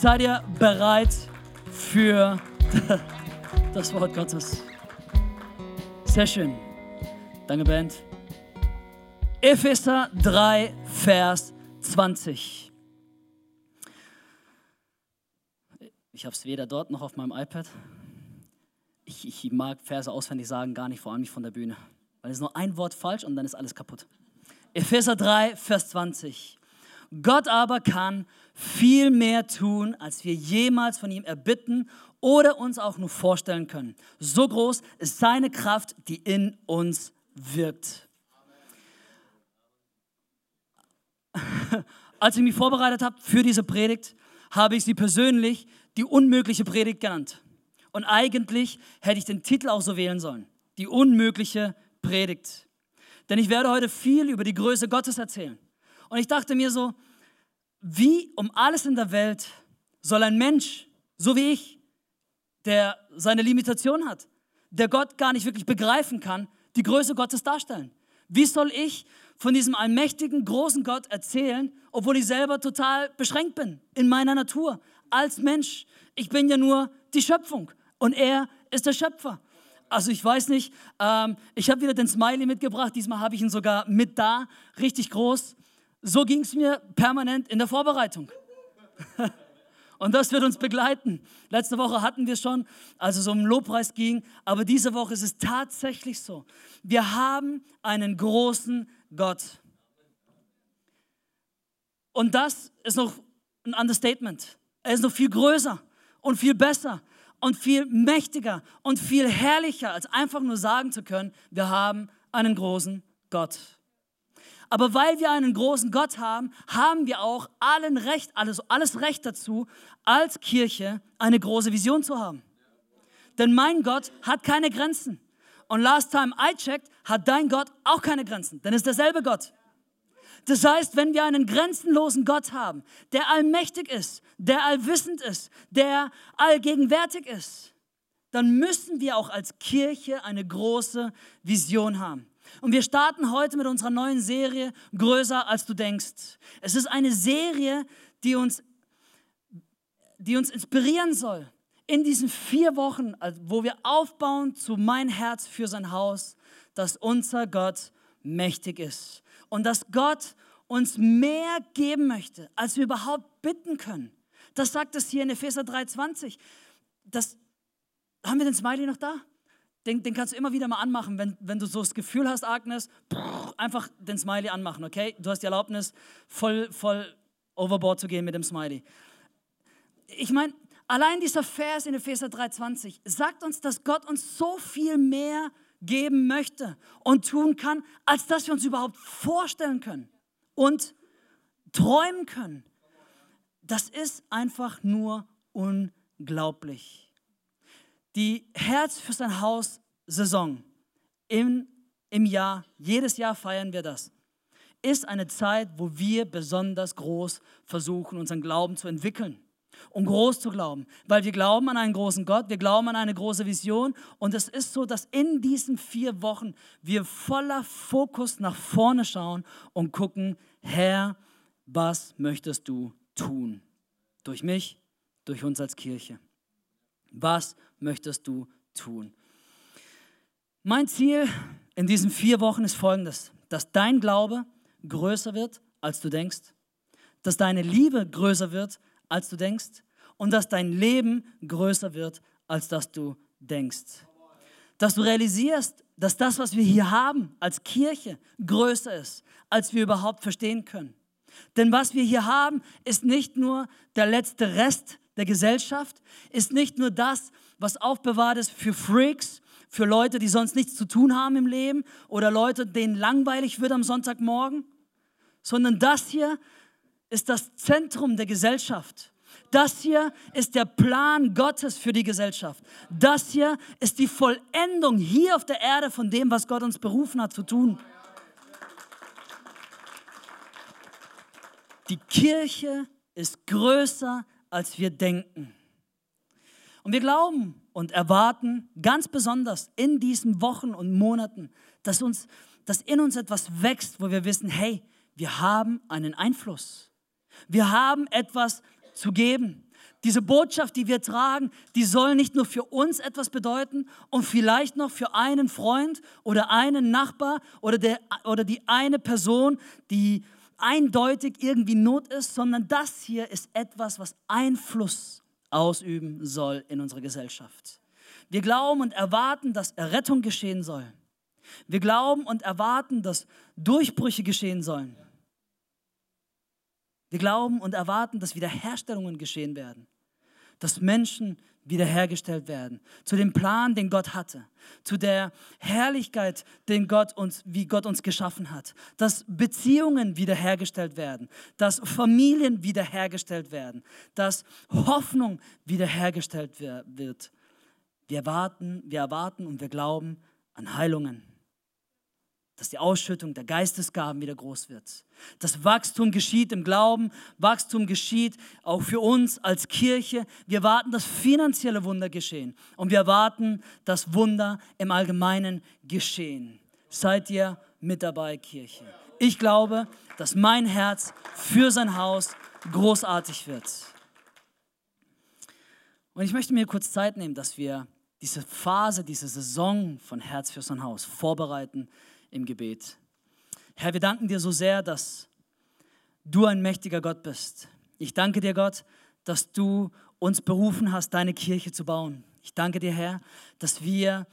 Seid ihr bereit für das Wort Gottes? Sehr schön. Danke, Band. Epheser 3, Vers 20. Ich habe es weder dort noch auf meinem iPad. Ich, ich mag Verse auswendig sagen, gar nicht, vor allem nicht von der Bühne. Weil es ist nur ein Wort falsch und dann ist alles kaputt. Epheser 3, Vers 20. Gott aber kann viel mehr tun, als wir jemals von ihm erbitten oder uns auch nur vorstellen können. So groß ist seine Kraft, die in uns wirkt. Als ich mich vorbereitet habe für diese Predigt, habe ich sie persönlich die unmögliche Predigt genannt. Und eigentlich hätte ich den Titel auch so wählen sollen. Die unmögliche Predigt. Denn ich werde heute viel über die Größe Gottes erzählen. Und ich dachte mir so, wie um alles in der Welt soll ein Mensch, so wie ich, der seine Limitation hat, der Gott gar nicht wirklich begreifen kann, die Größe Gottes darstellen? Wie soll ich von diesem allmächtigen, großen Gott erzählen, obwohl ich selber total beschränkt bin in meiner Natur als Mensch? Ich bin ja nur die Schöpfung und er ist der Schöpfer. Also ich weiß nicht, ähm, ich habe wieder den Smiley mitgebracht, diesmal habe ich ihn sogar mit da, richtig groß. So ging es mir permanent in der Vorbereitung. Und das wird uns begleiten. Letzte Woche hatten wir schon, als es um Lobpreis ging, aber diese Woche ist es tatsächlich so. Wir haben einen großen Gott. Und das ist noch ein Understatement. Er ist noch viel größer und viel besser und viel mächtiger und viel herrlicher, als einfach nur sagen zu können, wir haben einen großen Gott. Aber weil wir einen großen Gott haben, haben wir auch allen Recht, alles, alles Recht dazu, als Kirche eine große Vision zu haben. Denn mein Gott hat keine Grenzen. Und last time I checked, hat dein Gott auch keine Grenzen, denn ist derselbe Gott. Das heißt, wenn wir einen grenzenlosen Gott haben, der allmächtig ist, der allwissend ist, der allgegenwärtig ist, dann müssen wir auch als Kirche eine große Vision haben. Und wir starten heute mit unserer neuen Serie Größer als du denkst. Es ist eine Serie, die uns, die uns inspirieren soll. In diesen vier Wochen, wo wir aufbauen zu mein Herz für sein Haus, dass unser Gott mächtig ist. Und dass Gott uns mehr geben möchte, als wir überhaupt bitten können. Das sagt es hier in Epheser 3,20. Das, haben wir den Smiley noch da? Den, den kannst du immer wieder mal anmachen, wenn, wenn du so das Gefühl hast, Agnes, einfach den Smiley anmachen, okay? Du hast die Erlaubnis, voll, voll overboard zu gehen mit dem Smiley. Ich meine, allein dieser Vers in Epheser 3,20 sagt uns, dass Gott uns so viel mehr geben möchte und tun kann, als dass wir uns überhaupt vorstellen können und träumen können. Das ist einfach nur unglaublich. Die Herz für sein Haus Saison im, im Jahr, jedes Jahr feiern wir das, ist eine Zeit, wo wir besonders groß versuchen, unseren Glauben zu entwickeln um groß zu glauben, weil wir glauben an einen großen Gott, wir glauben an eine große Vision und es ist so, dass in diesen vier Wochen wir voller Fokus nach vorne schauen und gucken, Herr, was möchtest du tun? Durch mich, durch uns als Kirche. Was möchtest du tun? Mein Ziel in diesen vier Wochen ist folgendes, dass dein Glaube größer wird, als du denkst, dass deine Liebe größer wird, als du denkst und dass dein Leben größer wird, als dass du denkst. Dass du realisierst, dass das, was wir hier haben als Kirche, größer ist, als wir überhaupt verstehen können. Denn was wir hier haben, ist nicht nur der letzte Rest der Gesellschaft, ist nicht nur das, was aufbewahrt ist für Freaks, für Leute, die sonst nichts zu tun haben im Leben oder Leute, denen langweilig wird am Sonntagmorgen, sondern das hier ist das Zentrum der Gesellschaft. Das hier ist der Plan Gottes für die Gesellschaft. Das hier ist die Vollendung hier auf der Erde von dem, was Gott uns berufen hat zu tun. Die Kirche ist größer, als wir denken. Und wir glauben und erwarten ganz besonders in diesen Wochen und Monaten, dass, uns, dass in uns etwas wächst, wo wir wissen, hey, wir haben einen Einfluss. Wir haben etwas zu geben. diese Botschaft, die wir tragen, die soll nicht nur für uns etwas bedeuten und vielleicht noch für einen Freund oder einen Nachbar oder, der, oder die eine Person, die eindeutig irgendwie Not ist, sondern das hier ist etwas, was Einfluss ausüben soll in unserer Gesellschaft. Wir glauben und erwarten, dass Errettung geschehen soll. Wir glauben und erwarten, dass Durchbrüche geschehen sollen. Wir glauben und erwarten, dass Wiederherstellungen geschehen werden, dass Menschen wiederhergestellt werden, zu dem Plan, den Gott hatte, zu der Herrlichkeit, den Gott uns, wie Gott uns geschaffen hat, dass Beziehungen wiederhergestellt werden, dass Familien wiederhergestellt werden, dass Hoffnung wiederhergestellt wird. Wir erwarten, wir erwarten und wir glauben an Heilungen dass die Ausschüttung der Geistesgaben wieder groß wird. Das Wachstum geschieht im Glauben, Wachstum geschieht auch für uns als Kirche. Wir warten, dass finanzielle Wunder geschehen und wir warten, dass Wunder im Allgemeinen geschehen. Seid ihr mit dabei, Kirche? Ich glaube, dass mein Herz für sein Haus großartig wird. Und ich möchte mir kurz Zeit nehmen, dass wir diese Phase, diese Saison von Herz für sein Haus vorbereiten im Gebet. Herr, wir danken dir so sehr, dass du ein mächtiger Gott bist. Ich danke dir, Gott, dass du uns berufen hast, deine Kirche zu bauen. Ich danke dir, Herr, dass wir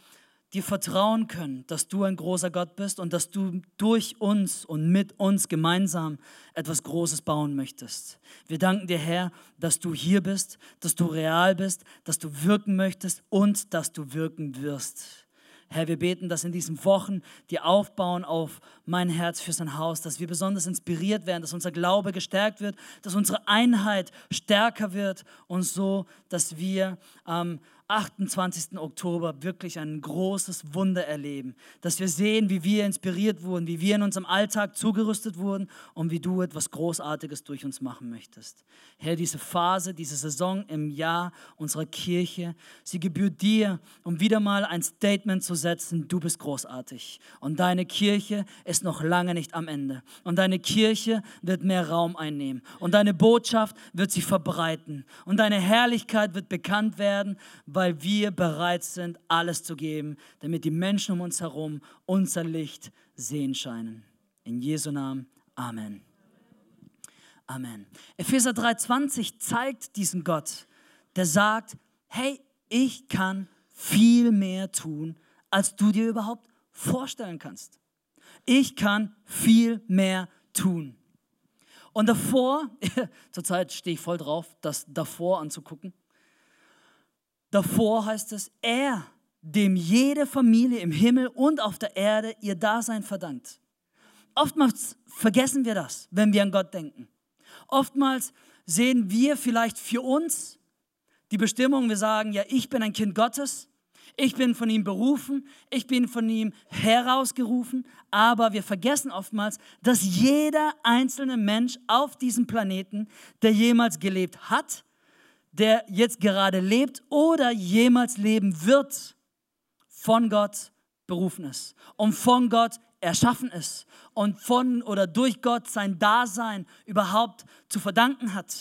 dir vertrauen können, dass du ein großer Gott bist und dass du durch uns und mit uns gemeinsam etwas Großes bauen möchtest. Wir danken dir, Herr, dass du hier bist, dass du real bist, dass du wirken möchtest und dass du wirken wirst. Herr, wir beten, dass in diesen Wochen, die aufbauen auf mein Herz für sein Haus, dass wir besonders inspiriert werden, dass unser Glaube gestärkt wird, dass unsere Einheit stärker wird und so, dass wir ähm, 28. Oktober wirklich ein großes Wunder erleben, dass wir sehen, wie wir inspiriert wurden, wie wir in unserem Alltag zugerüstet wurden und wie du etwas Großartiges durch uns machen möchtest. Herr, diese Phase, diese Saison im Jahr unserer Kirche, sie gebührt dir, um wieder mal ein Statement zu setzen, du bist großartig und deine Kirche ist noch lange nicht am Ende und deine Kirche wird mehr Raum einnehmen und deine Botschaft wird sich verbreiten und deine Herrlichkeit wird bekannt werden, weil weil wir bereit sind, alles zu geben, damit die Menschen um uns herum unser Licht sehen scheinen. In Jesu Namen. Amen. Amen. Epheser 3:20 zeigt diesen Gott, der sagt, hey, ich kann viel mehr tun, als du dir überhaupt vorstellen kannst. Ich kann viel mehr tun. Und davor, zurzeit stehe ich voll drauf, das davor anzugucken. Davor heißt es, er, dem jede Familie im Himmel und auf der Erde ihr Dasein verdankt. Oftmals vergessen wir das, wenn wir an Gott denken. Oftmals sehen wir vielleicht für uns die Bestimmung, wir sagen, ja, ich bin ein Kind Gottes, ich bin von ihm berufen, ich bin von ihm herausgerufen, aber wir vergessen oftmals, dass jeder einzelne Mensch auf diesem Planeten, der jemals gelebt hat, der jetzt gerade lebt oder jemals leben wird, von Gott berufen ist und von Gott erschaffen ist und von oder durch Gott sein Dasein überhaupt zu verdanken hat.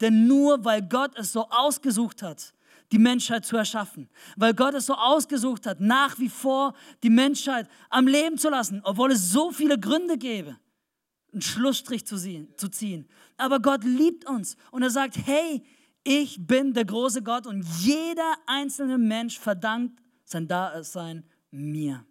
Denn nur weil Gott es so ausgesucht hat, die Menschheit zu erschaffen, weil Gott es so ausgesucht hat, nach wie vor die Menschheit am Leben zu lassen, obwohl es so viele Gründe gäbe, einen Schlussstrich zu ziehen. Aber Gott liebt uns und er sagt, hey, ich bin der große Gott und jeder einzelne Mensch verdankt sein Dasein mir.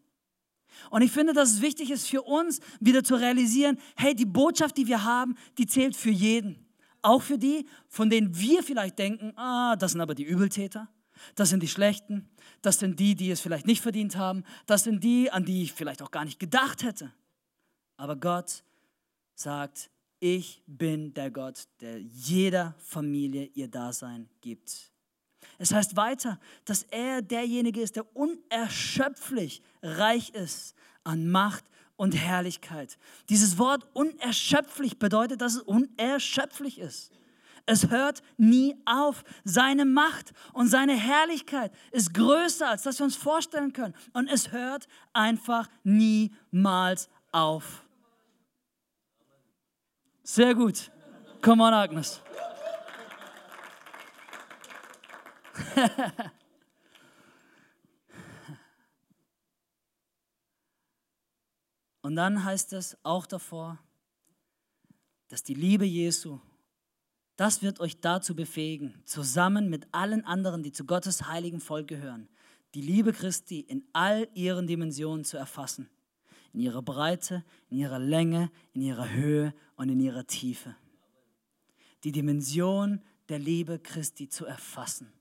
Und ich finde, dass es wichtig ist für uns, wieder zu realisieren, hey, die Botschaft, die wir haben, die zählt für jeden. Auch für die, von denen wir vielleicht denken, ah, das sind aber die Übeltäter, das sind die Schlechten, das sind die, die es vielleicht nicht verdient haben, das sind die, an die ich vielleicht auch gar nicht gedacht hätte. Aber Gott sagt, ich bin der Gott, der jeder Familie ihr Dasein gibt. Es heißt weiter, dass er derjenige ist, der unerschöpflich reich ist an Macht und Herrlichkeit. Dieses Wort unerschöpflich bedeutet, dass es unerschöpflich ist. Es hört nie auf. Seine Macht und seine Herrlichkeit ist größer, als das wir uns vorstellen können. Und es hört einfach niemals auf. Sehr gut. Come on, Agnes. Und dann heißt es auch davor, dass die Liebe Jesu, das wird euch dazu befähigen, zusammen mit allen anderen, die zu Gottes heiligen Volk gehören, die Liebe Christi in all ihren Dimensionen zu erfassen. In ihrer Breite, in ihrer Länge, in ihrer Höhe und in ihrer Tiefe. Die Dimension der Liebe Christi zu erfassen.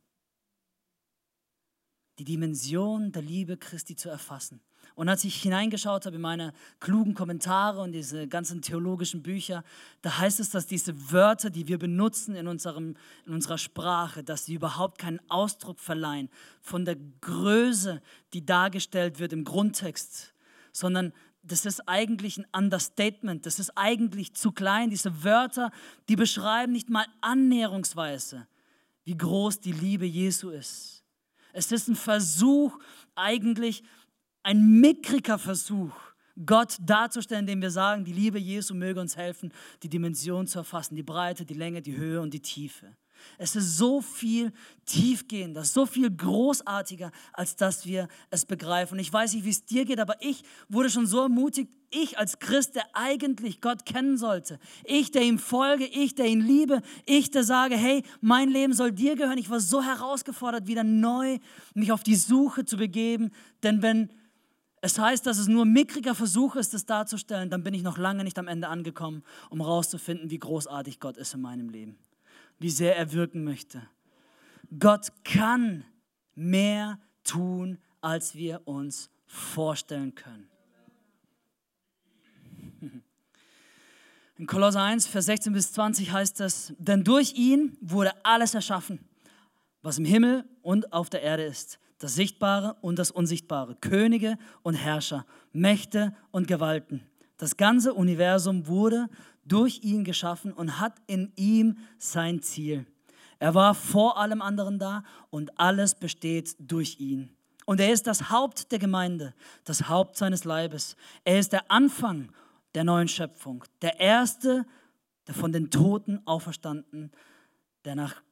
Die Dimension der Liebe Christi zu erfassen. Und als ich hineingeschaut habe in meine klugen Kommentare und diese ganzen theologischen Bücher, da heißt es, dass diese Wörter, die wir benutzen in, unserem, in unserer Sprache, dass sie überhaupt keinen Ausdruck verleihen von der Größe, die dargestellt wird im Grundtext, sondern das ist eigentlich ein Understatement, das ist eigentlich zu klein. Diese Wörter, die beschreiben nicht mal annäherungsweise, wie groß die Liebe Jesu ist. Es ist ein Versuch, eigentlich ein mickriger Versuch, Gott darzustellen, indem wir sagen, die Liebe Jesu möge uns helfen, die Dimension zu erfassen, die Breite, die Länge, die Höhe und die Tiefe. Es ist so viel tiefgehender, so viel großartiger, als dass wir es begreifen. Und ich weiß nicht, wie es dir geht, aber ich wurde schon so ermutigt, ich als Christ, der eigentlich Gott kennen sollte, ich, der ihm folge, ich, der ihn liebe, ich, der sage, hey, mein Leben soll dir gehören. Ich war so herausgefordert, wieder neu mich auf die Suche zu begeben, denn wenn es heißt, dass es nur mickriger Versuch ist, das darzustellen, dann bin ich noch lange nicht am Ende angekommen, um herauszufinden, wie großartig Gott ist in meinem Leben, wie sehr er wirken möchte. Gott kann mehr tun, als wir uns vorstellen können. In Kolosser 1, Vers 16 bis 20 heißt es, denn durch ihn wurde alles erschaffen, was im Himmel und auf der Erde ist das Sichtbare und das Unsichtbare, Könige und Herrscher, Mächte und Gewalten. Das ganze Universum wurde durch ihn geschaffen und hat in ihm sein Ziel. Er war vor allem anderen da und alles besteht durch ihn. Und er ist das Haupt der Gemeinde, das Haupt seines Leibes. Er ist der Anfang der neuen Schöpfung, der Erste, der von den Toten auferstanden, der nach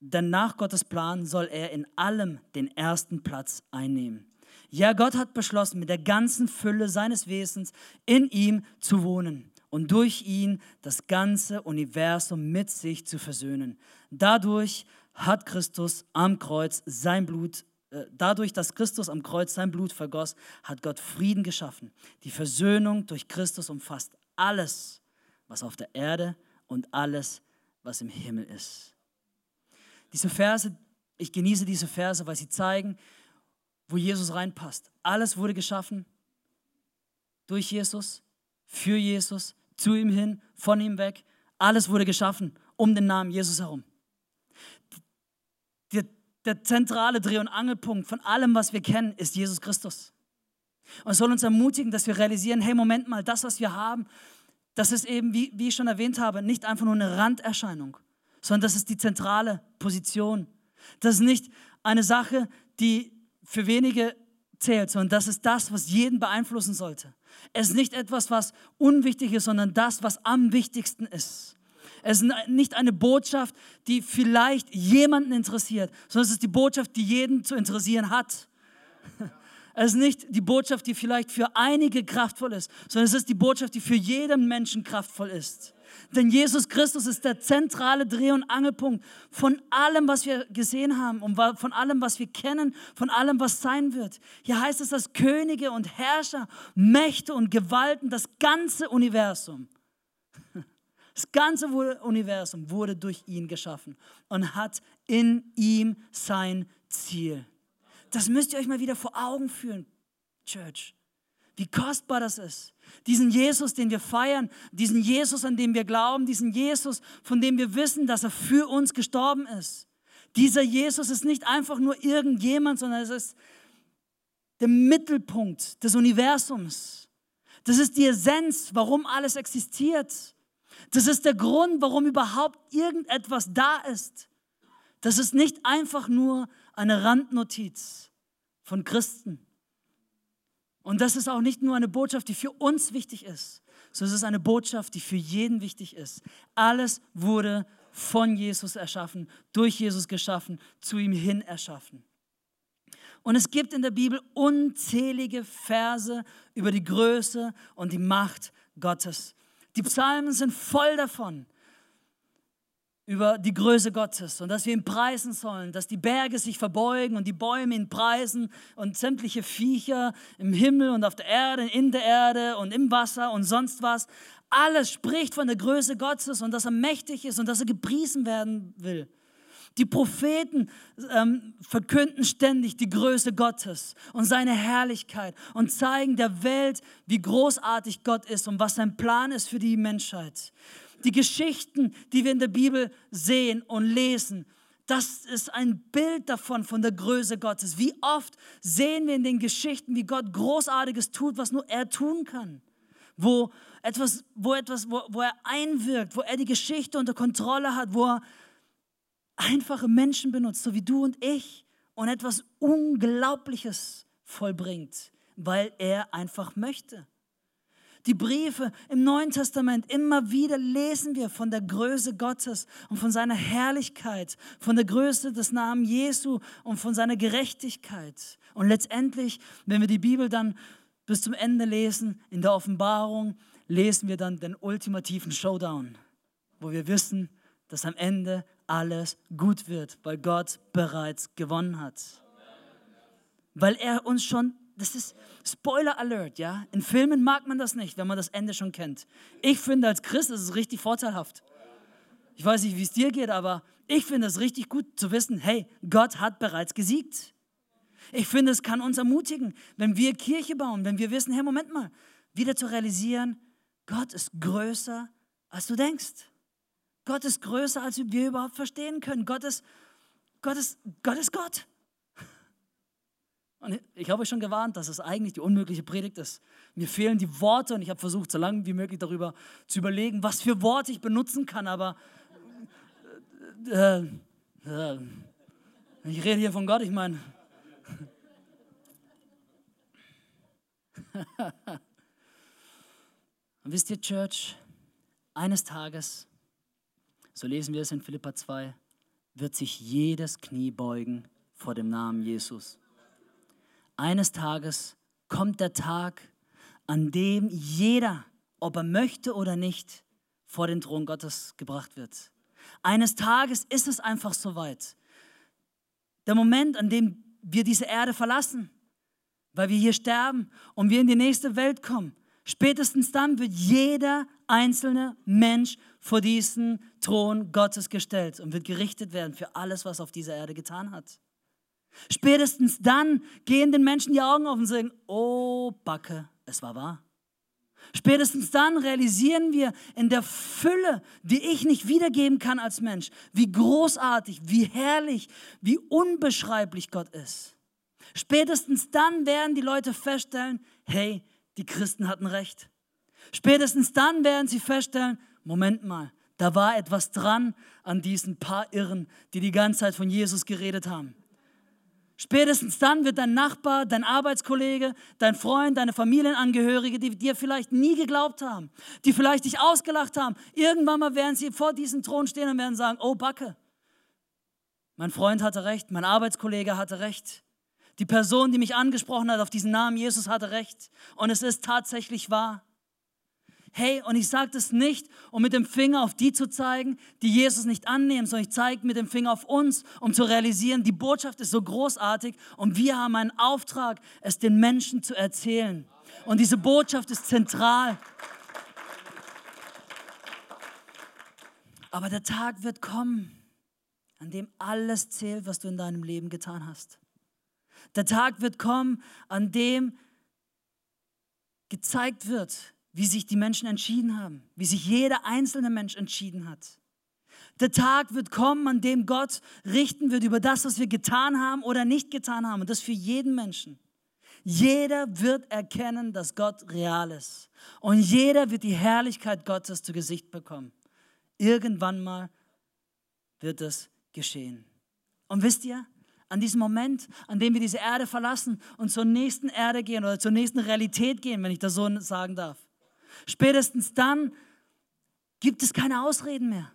denn nach Gottes Plan soll er in allem den ersten Platz einnehmen. Ja, Gott hat beschlossen, mit der ganzen Fülle seines Wesens in ihm zu wohnen und durch ihn das ganze Universum mit sich zu versöhnen. Dadurch hat Christus am Kreuz sein Blut äh, Dadurch, dass Christus am Kreuz sein Blut vergoss, hat Gott Frieden geschaffen. Die Versöhnung durch Christus umfasst alles, was auf der Erde und alles, was im Himmel ist. Diese Verse, ich genieße diese Verse, weil sie zeigen, wo Jesus reinpasst. Alles wurde geschaffen durch Jesus, für Jesus, zu ihm hin, von ihm weg. Alles wurde geschaffen um den Namen Jesus herum. Der, der zentrale Dreh- und Angelpunkt von allem, was wir kennen, ist Jesus Christus. Und soll uns ermutigen, dass wir realisieren, hey, Moment mal, das, was wir haben, das ist eben, wie, wie ich schon erwähnt habe, nicht einfach nur eine Randerscheinung, sondern das ist die zentrale Position. Das ist nicht eine Sache, die für wenige zählt, sondern das ist das, was jeden beeinflussen sollte. Es ist nicht etwas, was unwichtig ist, sondern das, was am wichtigsten ist. Es ist nicht eine Botschaft, die vielleicht jemanden interessiert, sondern es ist die Botschaft, die jeden zu interessieren hat. Es ist nicht die Botschaft, die vielleicht für einige kraftvoll ist, sondern es ist die Botschaft, die für jeden Menschen kraftvoll ist. Denn Jesus Christus ist der zentrale Dreh- und Angelpunkt von allem, was wir gesehen haben und von allem, was wir kennen, von allem, was sein wird. Hier heißt es, dass Könige und Herrscher, Mächte und Gewalten, das ganze Universum, das ganze Universum wurde durch ihn geschaffen und hat in ihm sein Ziel. Das müsst ihr euch mal wieder vor Augen führen, Church. Wie kostbar das ist. Diesen Jesus, den wir feiern, diesen Jesus, an dem wir glauben, diesen Jesus, von dem wir wissen, dass er für uns gestorben ist. Dieser Jesus ist nicht einfach nur irgendjemand, sondern es ist der Mittelpunkt des Universums. Das ist die Essenz, warum alles existiert. Das ist der Grund, warum überhaupt irgendetwas da ist. Das ist nicht einfach nur eine Randnotiz von Christen. Und das ist auch nicht nur eine Botschaft, die für uns wichtig ist, sondern es ist eine Botschaft, die für jeden wichtig ist. Alles wurde von Jesus erschaffen, durch Jesus geschaffen, zu ihm hin erschaffen. Und es gibt in der Bibel unzählige Verse über die Größe und die Macht Gottes. Die Psalmen sind voll davon über die Größe Gottes und dass wir ihn preisen sollen, dass die Berge sich verbeugen und die Bäume ihn preisen und sämtliche Viecher im Himmel und auf der Erde, in der Erde und im Wasser und sonst was. Alles spricht von der Größe Gottes und dass er mächtig ist und dass er gepriesen werden will. Die Propheten ähm, verkünden ständig die Größe Gottes und seine Herrlichkeit und zeigen der Welt, wie großartig Gott ist und was sein Plan ist für die Menschheit. Die Geschichten, die wir in der Bibel sehen und lesen, das ist ein Bild davon, von der Größe Gottes. Wie oft sehen wir in den Geschichten, wie Gott Großartiges tut, was nur er tun kann. Wo etwas, wo, etwas wo, wo er einwirkt, wo er die Geschichte unter Kontrolle hat, wo er einfache Menschen benutzt, so wie du und ich, und etwas Unglaubliches vollbringt, weil er einfach möchte. Die Briefe im Neuen Testament, immer wieder lesen wir von der Größe Gottes und von seiner Herrlichkeit, von der Größe des Namens Jesu und von seiner Gerechtigkeit. Und letztendlich, wenn wir die Bibel dann bis zum Ende lesen, in der Offenbarung, lesen wir dann den ultimativen Showdown, wo wir wissen, dass am Ende alles gut wird, weil Gott bereits gewonnen hat. Weil er uns schon, das ist Spoiler Alert, ja. In Filmen mag man das nicht, wenn man das Ende schon kennt. Ich finde, als Christ ist es richtig vorteilhaft. Ich weiß nicht, wie es dir geht, aber ich finde es richtig gut zu wissen, hey, Gott hat bereits gesiegt. Ich finde, es kann uns ermutigen, wenn wir Kirche bauen, wenn wir wissen, hey, Moment mal, wieder zu realisieren, Gott ist größer, als du denkst. Gott ist größer, als wir überhaupt verstehen können. Gott ist Gott. Ist, Gott, ist Gott. Und ich habe euch schon gewarnt, dass es eigentlich die unmögliche Predigt ist. Mir fehlen die Worte und ich habe versucht, so lange wie möglich darüber zu überlegen, was für Worte ich benutzen kann, aber äh, äh, ich rede hier von Gott, ich meine. Und wisst ihr, Church, eines Tages so lesen wir es in Philippa 2, wird sich jedes Knie beugen vor dem Namen Jesus. Eines Tages kommt der Tag, an dem jeder, ob er möchte oder nicht, vor den Thron Gottes gebracht wird. Eines Tages ist es einfach soweit. Der Moment, an dem wir diese Erde verlassen, weil wir hier sterben und wir in die nächste Welt kommen, Spätestens dann wird jeder einzelne Mensch vor diesen Thron Gottes gestellt und wird gerichtet werden für alles, was auf dieser Erde getan hat. Spätestens dann gehen den Menschen die Augen auf und sagen, oh Backe, es war wahr. Spätestens dann realisieren wir in der Fülle, die ich nicht wiedergeben kann als Mensch, wie großartig, wie herrlich, wie unbeschreiblich Gott ist. Spätestens dann werden die Leute feststellen, hey, die Christen hatten recht. Spätestens dann werden sie feststellen, Moment mal, da war etwas dran an diesen paar Irren, die die ganze Zeit von Jesus geredet haben. Spätestens dann wird dein Nachbar, dein Arbeitskollege, dein Freund, deine Familienangehörige, die dir vielleicht nie geglaubt haben, die vielleicht dich ausgelacht haben, irgendwann mal werden sie vor diesem Thron stehen und werden sagen, oh Backe, mein Freund hatte recht, mein Arbeitskollege hatte recht. Die Person, die mich angesprochen hat auf diesen Namen Jesus, hatte recht. Und es ist tatsächlich wahr. Hey, und ich sage das nicht, um mit dem Finger auf die zu zeigen, die Jesus nicht annehmen, sondern ich zeige mit dem Finger auf uns, um zu realisieren, die Botschaft ist so großartig und wir haben einen Auftrag, es den Menschen zu erzählen. Und diese Botschaft ist zentral. Aber der Tag wird kommen, an dem alles zählt, was du in deinem Leben getan hast. Der Tag wird kommen, an dem gezeigt wird, wie sich die Menschen entschieden haben, wie sich jeder einzelne Mensch entschieden hat. Der Tag wird kommen, an dem Gott richten wird über das, was wir getan haben oder nicht getan haben. Und das für jeden Menschen. Jeder wird erkennen, dass Gott real ist. Und jeder wird die Herrlichkeit Gottes zu Gesicht bekommen. Irgendwann mal wird es geschehen. Und wisst ihr, an diesem Moment, an dem wir diese Erde verlassen und zur nächsten Erde gehen oder zur nächsten Realität gehen, wenn ich das so sagen darf. Spätestens dann gibt es keine Ausreden mehr.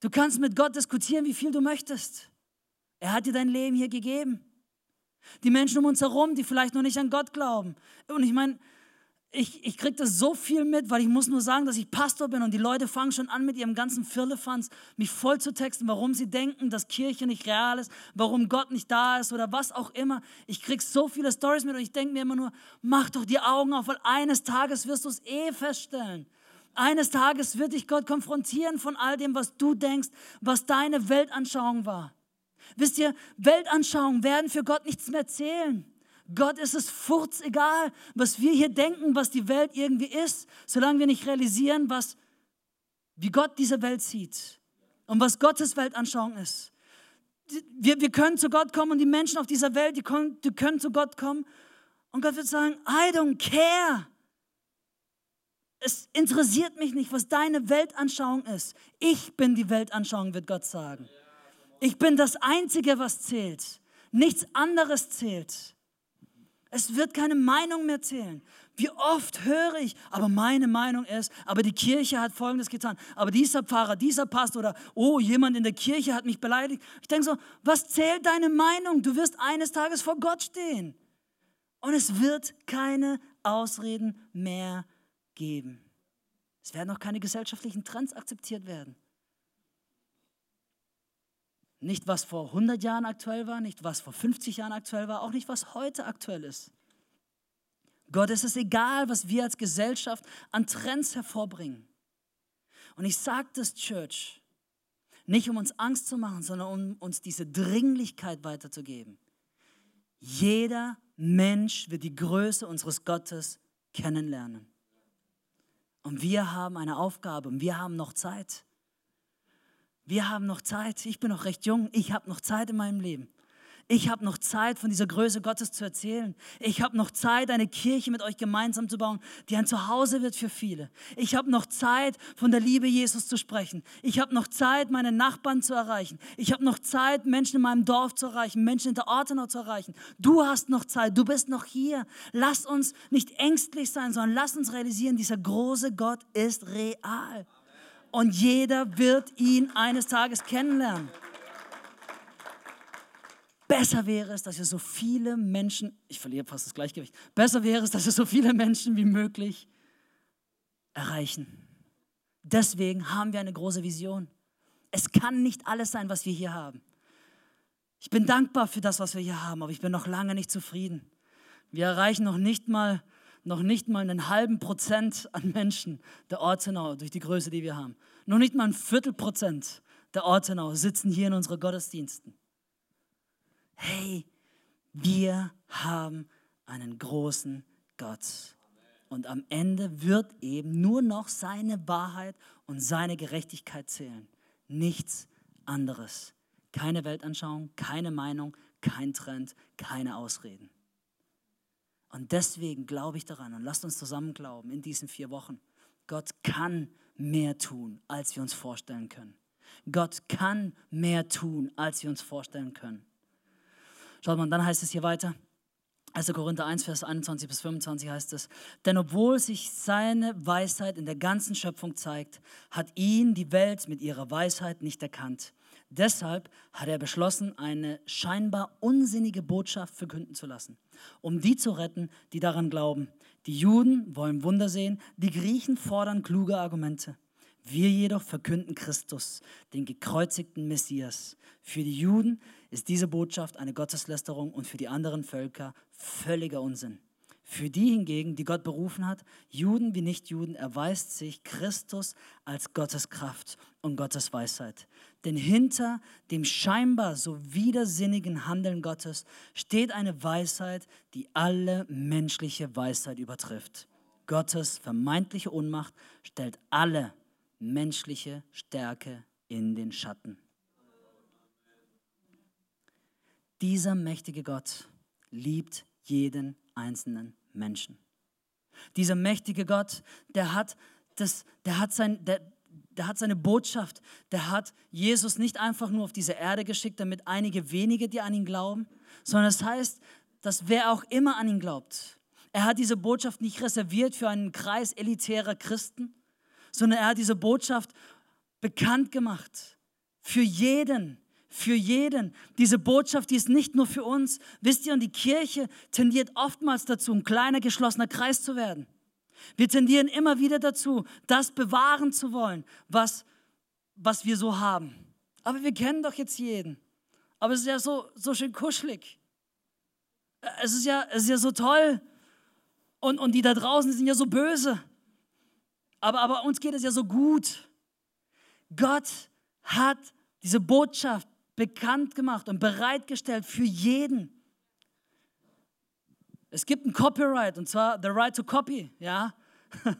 Du kannst mit Gott diskutieren, wie viel du möchtest. Er hat dir dein Leben hier gegeben. Die Menschen um uns herum, die vielleicht noch nicht an Gott glauben. Und ich meine, ich, ich kriege das so viel mit, weil ich muss nur sagen, dass ich Pastor bin und die Leute fangen schon an mit ihrem ganzen Firlefanz, mich voll zu texten, warum sie denken, dass Kirche nicht real ist, warum Gott nicht da ist oder was auch immer. Ich kriege so viele Stories mit und ich denke mir immer nur, mach doch die Augen auf, weil eines Tages wirst du es eh feststellen. Eines Tages wird dich Gott konfrontieren von all dem, was du denkst, was deine Weltanschauung war. Wisst ihr, Weltanschauungen werden für Gott nichts mehr zählen. Gott ist es furz egal, was wir hier denken, was die Welt irgendwie ist, solange wir nicht realisieren, was, wie Gott diese Welt sieht und was Gottes Weltanschauung ist. Wir, wir können zu Gott kommen und die Menschen auf dieser Welt, die können, die können zu Gott kommen und Gott wird sagen, I don't care. Es interessiert mich nicht, was deine Weltanschauung ist. Ich bin die Weltanschauung, wird Gott sagen. Ich bin das Einzige, was zählt. Nichts anderes zählt. Es wird keine Meinung mehr zählen. Wie oft höre ich, aber meine Meinung ist, aber die Kirche hat Folgendes getan, aber dieser Pfarrer, dieser Pastor oder, oh, jemand in der Kirche hat mich beleidigt. Ich denke so, was zählt deine Meinung? Du wirst eines Tages vor Gott stehen. Und es wird keine Ausreden mehr geben. Es werden auch keine gesellschaftlichen Trends akzeptiert werden. Nicht, was vor 100 Jahren aktuell war, nicht, was vor 50 Jahren aktuell war, auch nicht, was heute aktuell ist. Gott ist es egal, was wir als Gesellschaft an Trends hervorbringen. Und ich sage das, Church, nicht um uns Angst zu machen, sondern um uns diese Dringlichkeit weiterzugeben. Jeder Mensch wird die Größe unseres Gottes kennenlernen. Und wir haben eine Aufgabe und wir haben noch Zeit. Wir haben noch Zeit. Ich bin noch recht jung. Ich habe noch Zeit in meinem Leben. Ich habe noch Zeit, von dieser Größe Gottes zu erzählen. Ich habe noch Zeit, eine Kirche mit euch gemeinsam zu bauen, die ein Zuhause wird für viele. Ich habe noch Zeit, von der Liebe Jesus zu sprechen. Ich habe noch Zeit, meine Nachbarn zu erreichen. Ich habe noch Zeit, Menschen in meinem Dorf zu erreichen, Menschen in der Ortenau zu erreichen. Du hast noch Zeit, du bist noch hier. Lass uns nicht ängstlich sein, sondern lass uns realisieren, dieser große Gott ist real und jeder wird ihn eines Tages kennenlernen. Besser wäre es, dass wir so viele Menschen, ich verliere fast das Gleichgewicht, besser wäre es, dass wir so viele Menschen wie möglich erreichen. Deswegen haben wir eine große Vision. Es kann nicht alles sein, was wir hier haben. Ich bin dankbar für das, was wir hier haben, aber ich bin noch lange nicht zufrieden. Wir erreichen noch nicht mal noch nicht mal einen halben Prozent an Menschen der Ortenau durch die Größe, die wir haben. Noch nicht mal ein Viertelprozent der Ortenau sitzen hier in unseren Gottesdiensten. Hey, wir haben einen großen Gott. Und am Ende wird eben nur noch seine Wahrheit und seine Gerechtigkeit zählen. Nichts anderes. Keine Weltanschauung, keine Meinung, kein Trend, keine Ausreden. Und deswegen glaube ich daran und lasst uns zusammen glauben in diesen vier Wochen. Gott kann mehr tun, als wir uns vorstellen können. Gott kann mehr tun, als wir uns vorstellen können. Schaut mal, dann heißt es hier weiter. 1. Korinther 1, Vers 21 bis 25 heißt es, denn obwohl sich seine Weisheit in der ganzen Schöpfung zeigt, hat ihn die Welt mit ihrer Weisheit nicht erkannt. Deshalb hat er beschlossen, eine scheinbar unsinnige Botschaft verkünden zu lassen, um die zu retten, die daran glauben. Die Juden wollen Wunder sehen, die Griechen fordern kluge Argumente. Wir jedoch verkünden Christus, den gekreuzigten Messias. Für die Juden ist diese Botschaft eine Gotteslästerung und für die anderen Völker völliger Unsinn. Für die hingegen, die Gott berufen hat, Juden wie Nichtjuden, erweist sich Christus als Gottes Kraft und Gottes Weisheit. Denn hinter dem scheinbar so widersinnigen Handeln Gottes steht eine Weisheit, die alle menschliche Weisheit übertrifft. Gottes vermeintliche Unmacht stellt alle menschliche Stärke in den Schatten. Dieser mächtige Gott liebt jeden einzelnen Menschen. Dieser mächtige Gott, der hat, das, der, hat sein, der, der hat seine Botschaft, der hat Jesus nicht einfach nur auf diese Erde geschickt, damit einige wenige, die an ihn glauben, sondern es das heißt, dass wer auch immer an ihn glaubt, er hat diese Botschaft nicht reserviert für einen Kreis elitärer Christen, sondern er hat diese Botschaft bekannt gemacht für jeden, für jeden. Diese Botschaft, die ist nicht nur für uns. Wisst ihr, und die Kirche tendiert oftmals dazu, ein kleiner geschlossener Kreis zu werden. Wir tendieren immer wieder dazu, das bewahren zu wollen, was, was wir so haben. Aber wir kennen doch jetzt jeden. Aber es ist ja so, so schön kuschelig. Es ist ja, es ist ja so toll. Und, und die da draußen die sind ja so böse. Aber, aber uns geht es ja so gut. Gott hat diese Botschaft bekannt gemacht und bereitgestellt für jeden. Es gibt ein Copyright und zwar the right to copy, ja.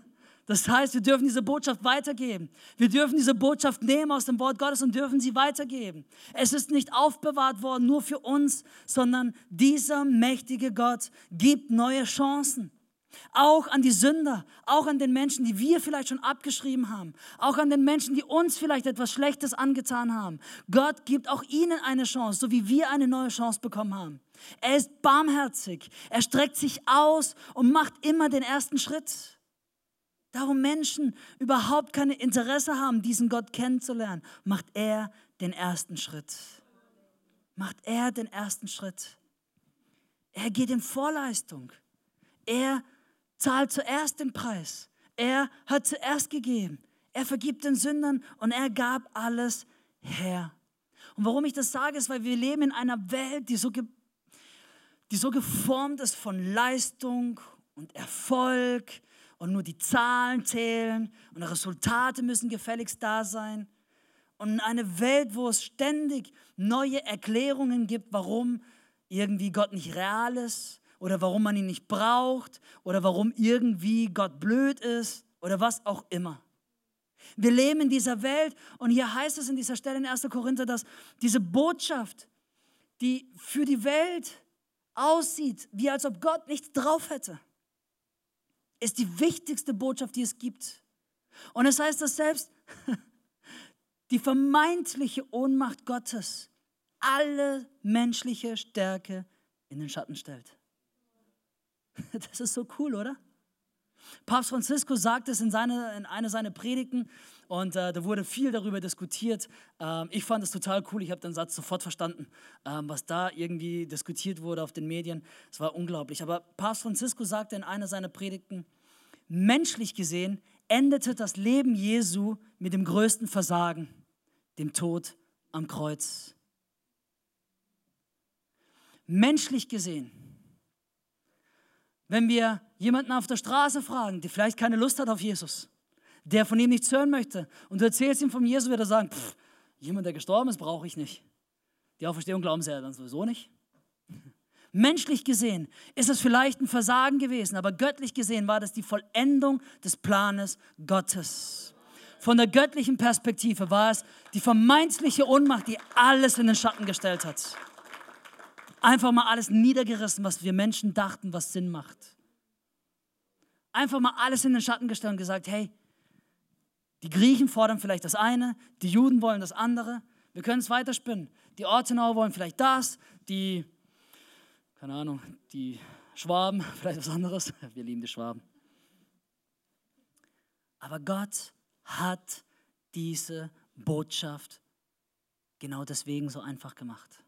Das heißt, wir dürfen diese Botschaft weitergeben. Wir dürfen diese Botschaft nehmen aus dem Wort Gottes und dürfen sie weitergeben. Es ist nicht aufbewahrt worden nur für uns, sondern dieser mächtige Gott gibt neue Chancen. Auch an die Sünder, auch an den Menschen, die wir vielleicht schon abgeschrieben haben, auch an den Menschen, die uns vielleicht etwas Schlechtes angetan haben. Gott gibt auch ihnen eine Chance, so wie wir eine neue Chance bekommen haben. Er ist barmherzig, er streckt sich aus und macht immer den ersten Schritt. Darum Menschen überhaupt kein Interesse haben, diesen Gott kennenzulernen, macht er den ersten Schritt. Macht er den ersten Schritt. Er geht in Vorleistung. Er zahlt zuerst den Preis. Er hat zuerst gegeben. Er vergibt den Sündern und er gab alles her. Und warum ich das sage, ist, weil wir leben in einer Welt, die so, die so geformt ist von Leistung und Erfolg und nur die Zahlen zählen und Resultate müssen gefälligst da sein. Und eine Welt, wo es ständig neue Erklärungen gibt, warum irgendwie Gott nicht real ist oder warum man ihn nicht braucht oder warum irgendwie Gott blöd ist oder was auch immer. Wir leben in dieser Welt und hier heißt es in dieser Stelle in 1. Korinther, dass diese Botschaft, die für die Welt aussieht, wie als ob Gott nichts drauf hätte, ist die wichtigste Botschaft, die es gibt. Und es heißt, dass selbst die vermeintliche Ohnmacht Gottes alle menschliche Stärke in den Schatten stellt. Das ist so cool, oder? Papst Franziskus sagt es in, seine, in einer seiner Predigten und äh, da wurde viel darüber diskutiert. Ähm, ich fand es total cool, ich habe den Satz sofort verstanden, ähm, was da irgendwie diskutiert wurde auf den Medien. Es war unglaublich. Aber Papst Franziskus sagte in einer seiner Predigten, menschlich gesehen endete das Leben Jesu mit dem größten Versagen, dem Tod am Kreuz. Menschlich gesehen wenn wir jemanden auf der Straße fragen, der vielleicht keine Lust hat auf Jesus, der von ihm nichts hören möchte, und du erzählst ihm von Jesus, wird er sagen, pff, jemand, der gestorben ist, brauche ich nicht. Die Auferstehung glauben sie ja dann sowieso nicht. Menschlich gesehen ist es vielleicht ein Versagen gewesen, aber göttlich gesehen war das die Vollendung des Planes Gottes. Von der göttlichen Perspektive war es die vermeintliche Ohnmacht, die alles in den Schatten gestellt hat. Einfach mal alles niedergerissen, was wir Menschen dachten, was Sinn macht. Einfach mal alles in den Schatten gestellt und gesagt, hey, die Griechen fordern vielleicht das eine, die Juden wollen das andere. Wir können es weiterspinnen. Die Ortenauer wollen vielleicht das, die, keine Ahnung, die Schwaben, vielleicht was anderes. Wir lieben die Schwaben. Aber Gott hat diese Botschaft genau deswegen so einfach gemacht.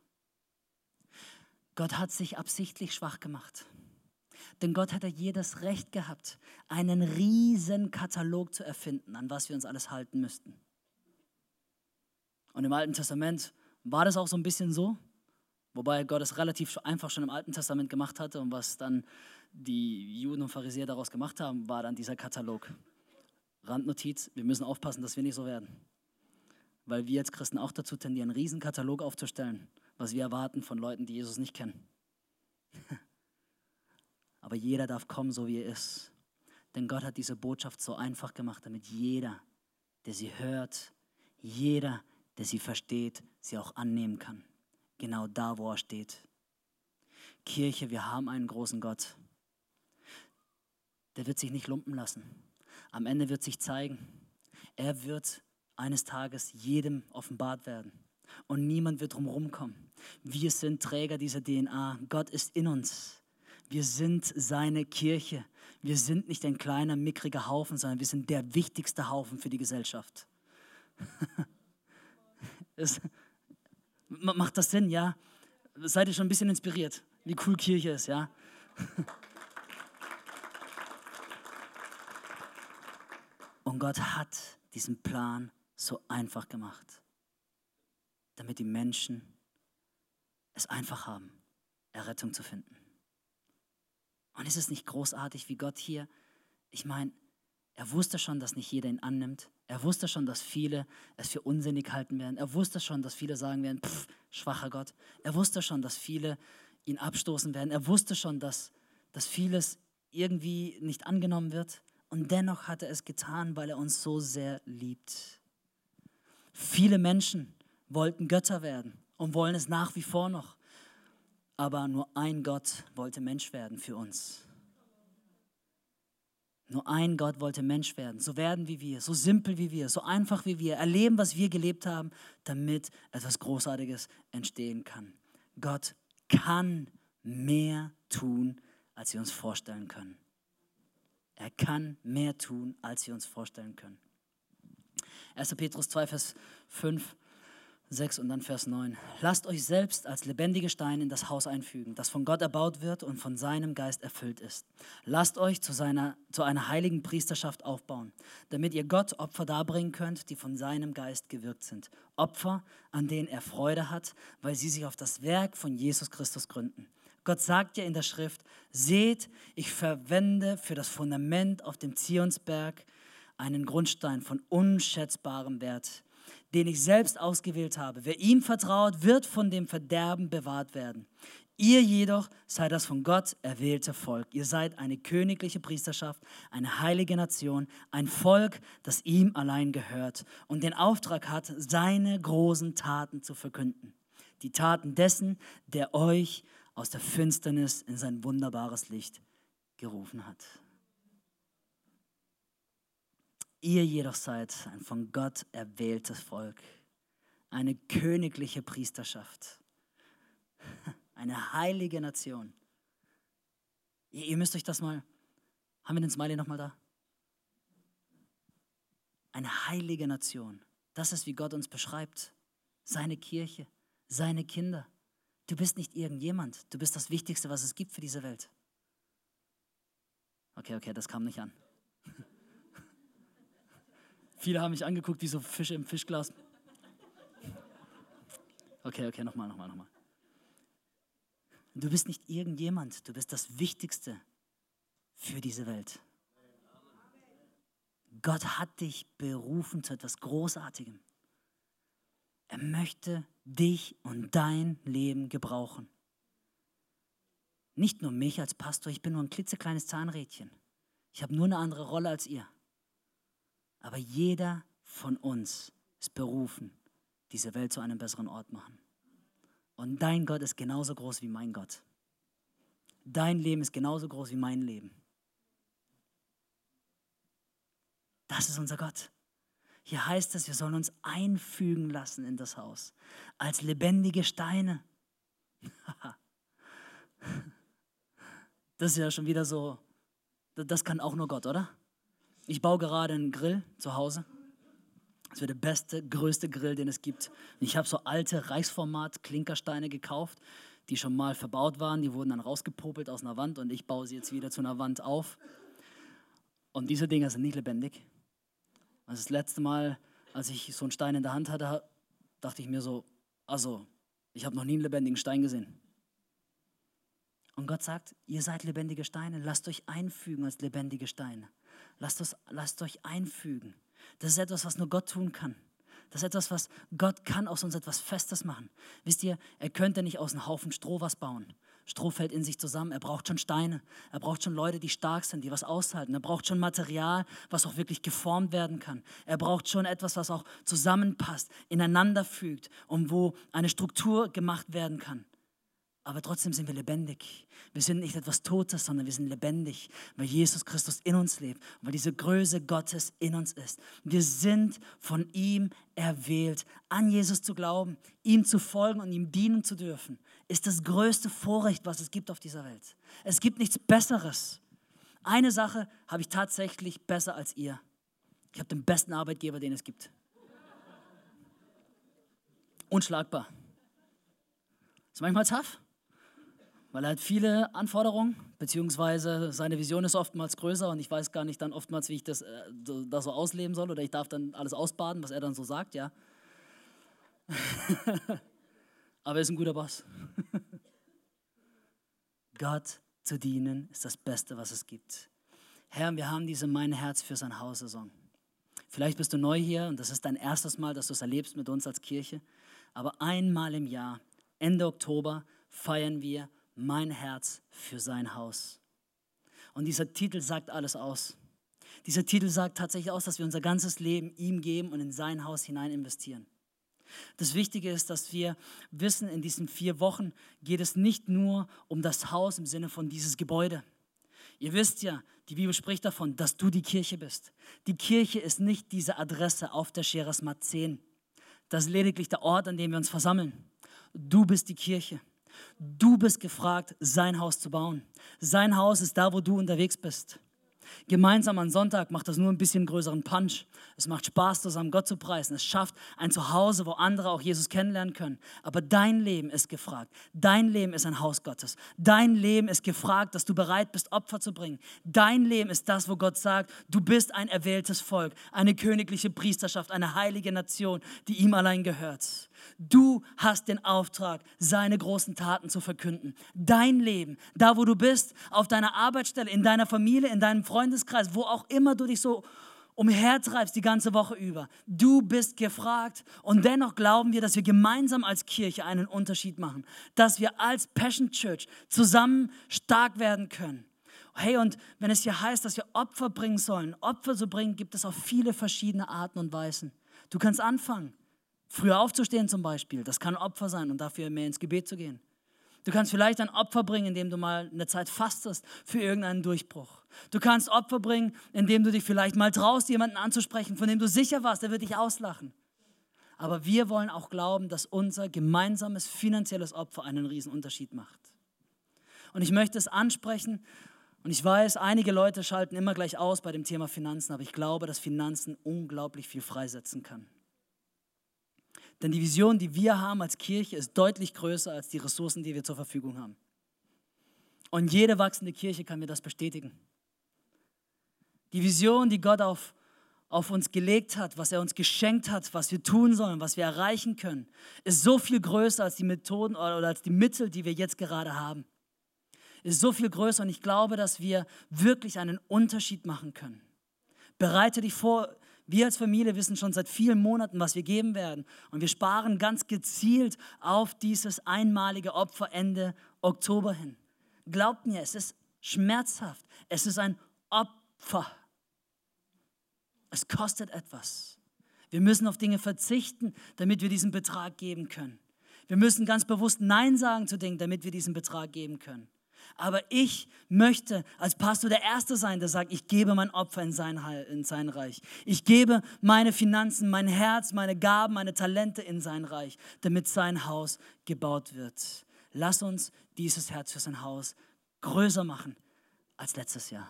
Gott hat sich absichtlich schwach gemacht. Denn Gott ja jedes Recht gehabt, einen riesen Katalog zu erfinden, an was wir uns alles halten müssten. Und im Alten Testament war das auch so ein bisschen so, wobei Gott es relativ einfach schon im Alten Testament gemacht hatte und was dann die Juden und Pharisäer daraus gemacht haben, war dann dieser Katalog. Randnotiz, wir müssen aufpassen, dass wir nicht so werden. Weil wir als Christen auch dazu tendieren, einen riesen Katalog aufzustellen was wir erwarten von Leuten, die Jesus nicht kennen. Aber jeder darf kommen, so wie er ist. Denn Gott hat diese Botschaft so einfach gemacht, damit jeder, der sie hört, jeder, der sie versteht, sie auch annehmen kann. Genau da, wo er steht. Kirche, wir haben einen großen Gott. Der wird sich nicht lumpen lassen. Am Ende wird sich zeigen, er wird eines Tages jedem offenbart werden und niemand wird drumherum kommen. Wir sind Träger dieser DNA. Gott ist in uns. Wir sind seine Kirche. Wir sind nicht ein kleiner, mickriger Haufen, sondern wir sind der wichtigste Haufen für die Gesellschaft. Ist, macht das Sinn, ja? Seid ihr schon ein bisschen inspiriert, wie cool Kirche ist, ja? Und Gott hat diesen Plan so einfach gemacht, damit die Menschen es einfach haben, Errettung zu finden. Und ist es nicht großartig, wie Gott hier, ich meine, er wusste schon, dass nicht jeder ihn annimmt. Er wusste schon, dass viele es für unsinnig halten werden. Er wusste schon, dass viele sagen werden, pff, schwacher Gott. Er wusste schon, dass viele ihn abstoßen werden. Er wusste schon, dass, dass vieles irgendwie nicht angenommen wird. Und dennoch hat er es getan, weil er uns so sehr liebt. Viele Menschen wollten Götter werden und wollen es nach wie vor noch. Aber nur ein Gott wollte Mensch werden für uns. Nur ein Gott wollte Mensch werden, so werden wie wir, so simpel wie wir, so einfach wie wir, erleben, was wir gelebt haben, damit etwas Großartiges entstehen kann. Gott kann mehr tun, als wir uns vorstellen können. Er kann mehr tun, als wir uns vorstellen können. 1. Petrus 2, Vers 5 6 und dann Vers 9. Lasst euch selbst als lebendige Steine in das Haus einfügen, das von Gott erbaut wird und von seinem Geist erfüllt ist. Lasst euch zu, seiner, zu einer heiligen Priesterschaft aufbauen, damit ihr Gott Opfer darbringen könnt, die von seinem Geist gewirkt sind. Opfer, an denen er Freude hat, weil sie sich auf das Werk von Jesus Christus gründen. Gott sagt ja in der Schrift, seht, ich verwende für das Fundament auf dem Zionsberg einen Grundstein von unschätzbarem Wert den ich selbst ausgewählt habe. Wer ihm vertraut, wird von dem Verderben bewahrt werden. Ihr jedoch seid das von Gott erwählte Volk. Ihr seid eine königliche Priesterschaft, eine heilige Nation, ein Volk, das ihm allein gehört und den Auftrag hat, seine großen Taten zu verkünden. Die Taten dessen, der euch aus der Finsternis in sein wunderbares Licht gerufen hat. Ihr jedoch seid ein von Gott erwähltes Volk, eine königliche Priesterschaft, eine heilige Nation. Ihr, müsst euch das mal, haben wir den Smiley nochmal da? Eine heilige Nation. Das ist, wie Gott uns beschreibt. Seine Kirche, seine Kinder. Du bist nicht irgendjemand. Du bist das Wichtigste, was es gibt für diese Welt. Okay, okay, das kam nicht an. Viele haben mich angeguckt wie so Fische im Fischglas. Okay, okay, nochmal, nochmal, nochmal. Du bist nicht irgendjemand, du bist das Wichtigste für diese Welt. Gott hat dich berufen zu etwas Großartigem. Er möchte dich und dein Leben gebrauchen. Nicht nur mich als Pastor, ich bin nur ein klitzekleines Zahnrädchen. Ich habe nur eine andere Rolle als ihr. Aber jeder von uns ist berufen, diese Welt zu einem besseren Ort machen. Und dein Gott ist genauso groß wie mein Gott. Dein Leben ist genauso groß wie mein Leben. Das ist unser Gott. Hier heißt es, wir sollen uns einfügen lassen in das Haus als lebendige Steine. das ist ja schon wieder so, das kann auch nur Gott, oder? Ich baue gerade einen Grill zu Hause. Das wird der beste, größte Grill, den es gibt. Ich habe so alte Reichsformat-Klinkersteine gekauft, die schon mal verbaut waren. Die wurden dann rausgepopelt aus einer Wand und ich baue sie jetzt wieder zu einer Wand auf. Und diese Dinger sind nicht lebendig. Also das letzte Mal, als ich so einen Stein in der Hand hatte, dachte ich mir so, also, ich habe noch nie einen lebendigen Stein gesehen. Und Gott sagt, ihr seid lebendige Steine, lasst euch einfügen als lebendige Steine. Lasst, das, lasst euch einfügen. Das ist etwas, was nur Gott tun kann. Das ist etwas, was Gott kann aus uns etwas Festes machen. Wisst ihr, er könnte nicht aus einem Haufen Stroh was bauen. Stroh fällt in sich zusammen. Er braucht schon Steine. Er braucht schon Leute, die stark sind, die was aushalten. Er braucht schon Material, was auch wirklich geformt werden kann. Er braucht schon etwas, was auch zusammenpasst, ineinander fügt und wo eine Struktur gemacht werden kann aber trotzdem sind wir lebendig. Wir sind nicht etwas Totes, sondern wir sind lebendig, weil Jesus Christus in uns lebt weil diese Größe Gottes in uns ist. Wir sind von ihm erwählt. An Jesus zu glauben, ihm zu folgen und ihm dienen zu dürfen, ist das größte Vorrecht, was es gibt auf dieser Welt. Es gibt nichts Besseres. Eine Sache habe ich tatsächlich besser als ihr. Ich habe den besten Arbeitgeber, den es gibt. unschlagbar. Ist manchmal tough, weil er hat viele Anforderungen, beziehungsweise seine Vision ist oftmals größer und ich weiß gar nicht dann oftmals, wie ich das, äh, das so ausleben soll oder ich darf dann alles ausbaden, was er dann so sagt, ja. Aber er ist ein guter Boss. Gott zu dienen ist das Beste, was es gibt. Herr, wir haben diese Mein Herz für sein Haus-Saison. Vielleicht bist du neu hier und das ist dein erstes Mal, dass du es erlebst mit uns als Kirche. Aber einmal im Jahr, Ende Oktober, feiern wir Mein Herz für sein Haus. Und dieser Titel sagt alles aus. Dieser Titel sagt tatsächlich aus, dass wir unser ganzes Leben ihm geben und in sein Haus hinein investieren. Das Wichtige ist, dass wir wissen, in diesen vier Wochen geht es nicht nur um das Haus im Sinne von dieses Gebäude. Ihr wisst ja, die Bibel spricht davon, dass du die Kirche bist. Die Kirche ist nicht diese Adresse auf der Scheresmat 10. Das ist lediglich der Ort, an dem wir uns versammeln. Du bist die Kirche. Du bist gefragt, sein Haus zu bauen. Sein Haus ist da, wo du unterwegs bist. Gemeinsam am Sonntag macht das nur ein bisschen größeren Punch. Es macht Spaß, zusammen Gott zu preisen. Es schafft ein Zuhause, wo andere auch Jesus kennenlernen können. Aber dein Leben ist gefragt. Dein Leben ist ein Haus Gottes. Dein Leben ist gefragt, dass du bereit bist, Opfer zu bringen. Dein Leben ist das, wo Gott sagt, du bist ein erwähltes Volk, eine königliche Priesterschaft, eine heilige Nation, die ihm allein gehört. Du hast den Auftrag, seine großen Taten zu verkünden. Dein Leben, da wo du bist, auf deiner Arbeitsstelle, in deiner Familie, in deinem Freundeskreis, wo auch immer du dich so umhertreibst die ganze Woche über. Du bist gefragt und dennoch glauben wir, dass wir gemeinsam als Kirche einen Unterschied machen, dass wir als Passion Church zusammen stark werden können. Hey, und wenn es hier heißt, dass wir Opfer bringen sollen, Opfer zu bringen, gibt es auf viele verschiedene Arten und Weisen. Du kannst anfangen Früher aufzustehen zum Beispiel, das kann Opfer sein und dafür mehr ins Gebet zu gehen. Du kannst vielleicht ein Opfer bringen, indem du mal eine Zeit fastest für irgendeinen Durchbruch. Du kannst Opfer bringen, indem du dich vielleicht mal traust, jemanden anzusprechen, von dem du sicher warst, der wird dich auslachen. Aber wir wollen auch glauben, dass unser gemeinsames finanzielles Opfer einen Unterschied macht. Und ich möchte es ansprechen und ich weiß, einige Leute schalten immer gleich aus bei dem Thema Finanzen, aber ich glaube, dass Finanzen unglaublich viel freisetzen kann. Denn die Vision, die wir haben als Kirche, ist deutlich größer als die Ressourcen, die wir zur Verfügung haben. Und jede wachsende Kirche kann mir das bestätigen. Die Vision, die Gott auf, auf uns gelegt hat, was er uns geschenkt hat, was wir tun sollen, was wir erreichen können, ist so viel größer als die Methoden oder als die Mittel, die wir jetzt gerade haben. Ist so viel größer und ich glaube, dass wir wirklich einen Unterschied machen können. Bereite dich vor, wir als Familie wissen schon seit vielen Monaten, was wir geben werden. Und wir sparen ganz gezielt auf dieses einmalige Opfer Ende Oktober hin. Glaubt mir, es ist schmerzhaft. Es ist ein Opfer. Es kostet etwas. Wir müssen auf Dinge verzichten, damit wir diesen Betrag geben können. Wir müssen ganz bewusst Nein sagen zu Dingen, damit wir diesen Betrag geben können. Aber ich möchte als Pastor der Erste sein, der sagt, ich gebe mein Opfer in sein, in sein Reich. Ich gebe meine Finanzen, mein Herz, meine Gaben, meine Talente in sein Reich, damit sein Haus gebaut wird. Lass uns dieses Herz für sein Haus größer machen als letztes Jahr.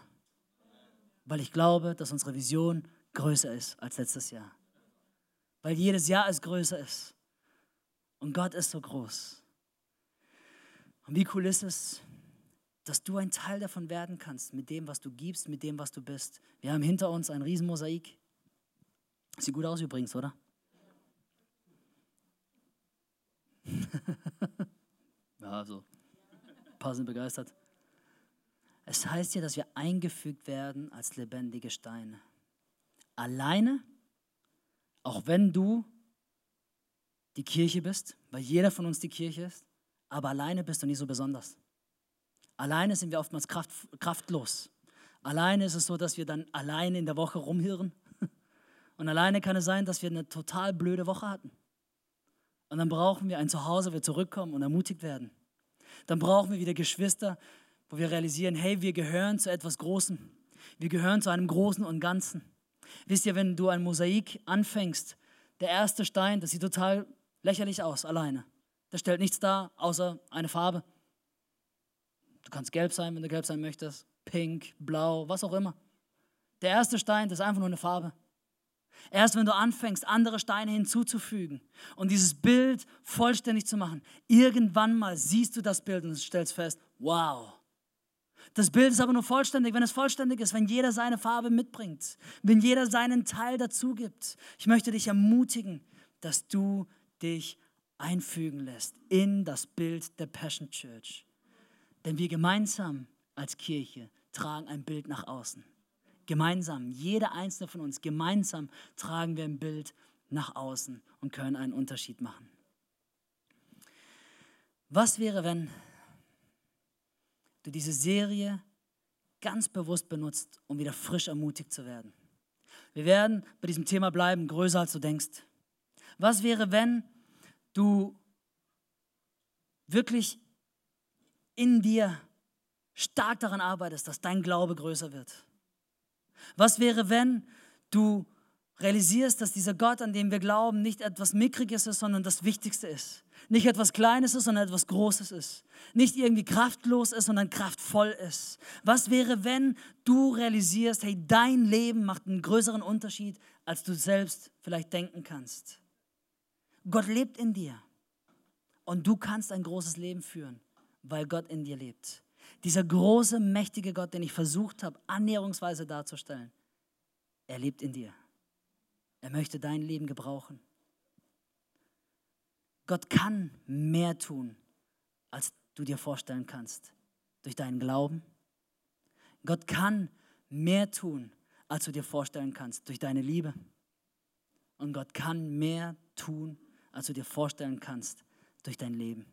Weil ich glaube, dass unsere Vision größer ist als letztes Jahr. Weil jedes Jahr es größer ist. Und Gott ist so groß. Und wie cool ist es, dass du ein Teil davon werden kannst, mit dem, was du gibst, mit dem, was du bist. Wir haben hinter uns ein Riesenmosaik. Sieht gut aus übrigens, oder? ja, also, ein paar sind begeistert. Es heißt ja, dass wir eingefügt werden als lebendige Steine. Alleine, auch wenn du die Kirche bist, weil jeder von uns die Kirche ist, aber alleine bist du nicht so besonders. Alleine sind wir oftmals kraft, kraftlos. Alleine ist es so, dass wir dann alleine in der Woche rumhirren. Und alleine kann es sein, dass wir eine total blöde Woche hatten. Und dann brauchen wir ein Zuhause, wo wir zurückkommen und ermutigt werden. Dann brauchen wir wieder Geschwister, wo wir realisieren, hey, wir gehören zu etwas Großem. Wir gehören zu einem Großen und Ganzen. Wisst ihr, wenn du ein Mosaik anfängst, der erste Stein, das sieht total lächerlich aus, alleine. Der stellt nichts dar, außer eine Farbe. Du kannst gelb sein, wenn du gelb sein möchtest, pink, blau, was auch immer. Der erste Stein, das ist einfach nur eine Farbe. Erst wenn du anfängst, andere Steine hinzuzufügen und dieses Bild vollständig zu machen, irgendwann mal siehst du das Bild und stellst fest, wow. Das Bild ist aber nur vollständig, wenn es vollständig ist, wenn jeder seine Farbe mitbringt, wenn jeder seinen Teil dazu gibt. Ich möchte dich ermutigen, dass du dich einfügen lässt in das Bild der Passion Church. Denn wir gemeinsam als Kirche tragen ein Bild nach außen. Gemeinsam, jeder einzelne von uns, gemeinsam tragen wir ein Bild nach außen und können einen Unterschied machen. Was wäre, wenn du diese Serie ganz bewusst benutzt, um wieder frisch ermutigt zu werden? Wir werden bei diesem Thema bleiben, größer als du denkst. Was wäre, wenn du wirklich in dir stark daran arbeitest, dass dein Glaube größer wird? Was wäre, wenn du realisierst, dass dieser Gott, an dem wir glauben, nicht etwas Mickriges ist, sondern das Wichtigste ist. Nicht etwas Kleines ist, sondern etwas Großes ist. Nicht irgendwie kraftlos ist, sondern kraftvoll ist. Was wäre, wenn du realisierst, hey, dein Leben macht einen größeren Unterschied, als du selbst vielleicht denken kannst. Gott lebt in dir. Und du kannst ein großes Leben führen, weil Gott in dir lebt. Dieser große, mächtige Gott, den ich versucht habe, annäherungsweise darzustellen, er lebt in dir. Er möchte dein Leben gebrauchen. Gott kann mehr tun, als du dir vorstellen kannst, durch deinen Glauben. Gott kann mehr tun, als du dir vorstellen kannst, durch deine Liebe. Und Gott kann mehr tun, als du dir vorstellen kannst, durch dein Leben.